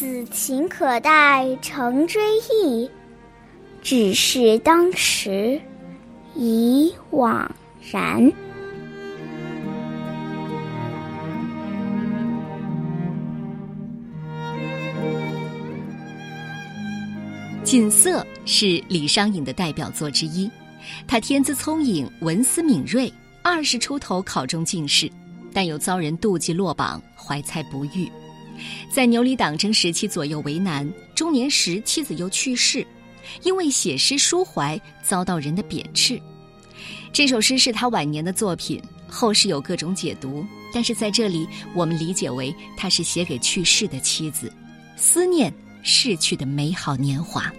此情可待成追忆，只是当时已惘然。《锦瑟》是李商隐的代表作之一。他天资聪颖，文思敏锐，二十出头考中进士，但又遭人妒忌落榜，怀才不遇。在牛李党争时期左右为难，中年时妻子又去世，因为写诗抒怀，遭到人的贬斥。这首诗是他晚年的作品，后世有各种解读，但是在这里我们理解为他是写给去世的妻子，思念逝去的美好年华。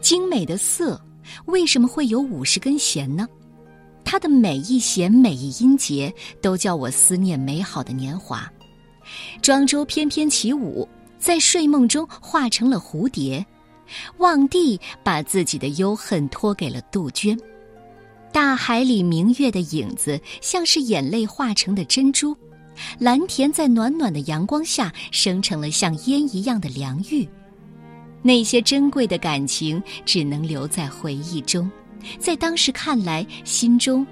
精美的瑟，为什么会有五十根弦呢？它的每一弦、每一音节，都叫我思念美好的年华。庄周翩翩起舞，在睡梦中化成了蝴蝶。望帝把自己的忧恨托给了杜鹃。大海里明月的影子，像是眼泪化成的珍珠。蓝田在暖暖的阳光下，生成了像烟一样的凉玉。那些珍贵的感情只能留在回忆中，在当时看来，心中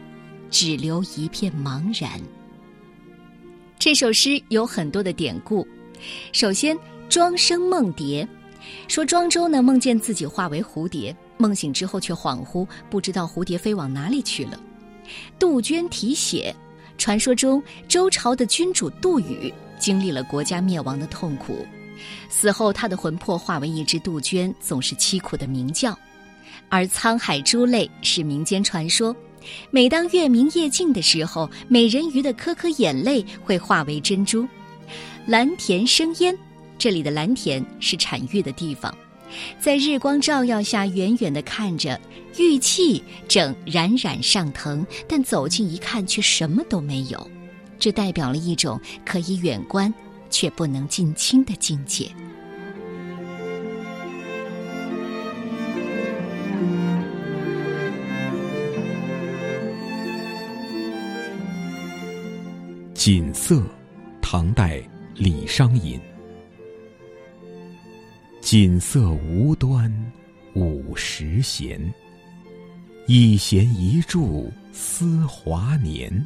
只留一片茫然。这首诗有很多的典故。首先，庄生梦蝶，说庄周呢梦见自己化为蝴蝶，梦醒之后却恍惚不知道蝴蝶飞往哪里去了。杜鹃啼血，传说中周朝的君主杜宇经历了国家灭亡的痛苦。死后，他的魂魄化为一只杜鹃，总是凄苦的鸣叫。而沧海珠泪是民间传说，每当月明夜静的时候，美人鱼的颗颗眼泪会化为珍珠。蓝田生烟，这里的蓝田是产玉的地方，在日光照耀下，远远地看着玉器正冉冉上腾，但走近一看却什么都没有，这代表了一种可以远观。却不能近亲的境界。锦瑟，唐代李商隐。锦瑟无端五十弦，一弦一柱思华年。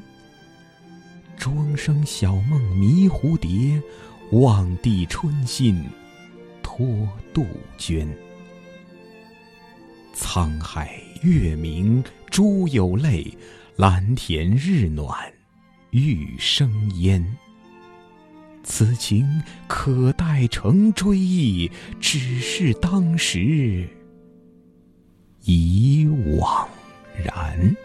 庄生晓梦迷蝴蝶，望帝春心托杜鹃。沧海月明珠有泪，蓝田日暖欲生烟。此情可待成追忆，只是当时已惘然。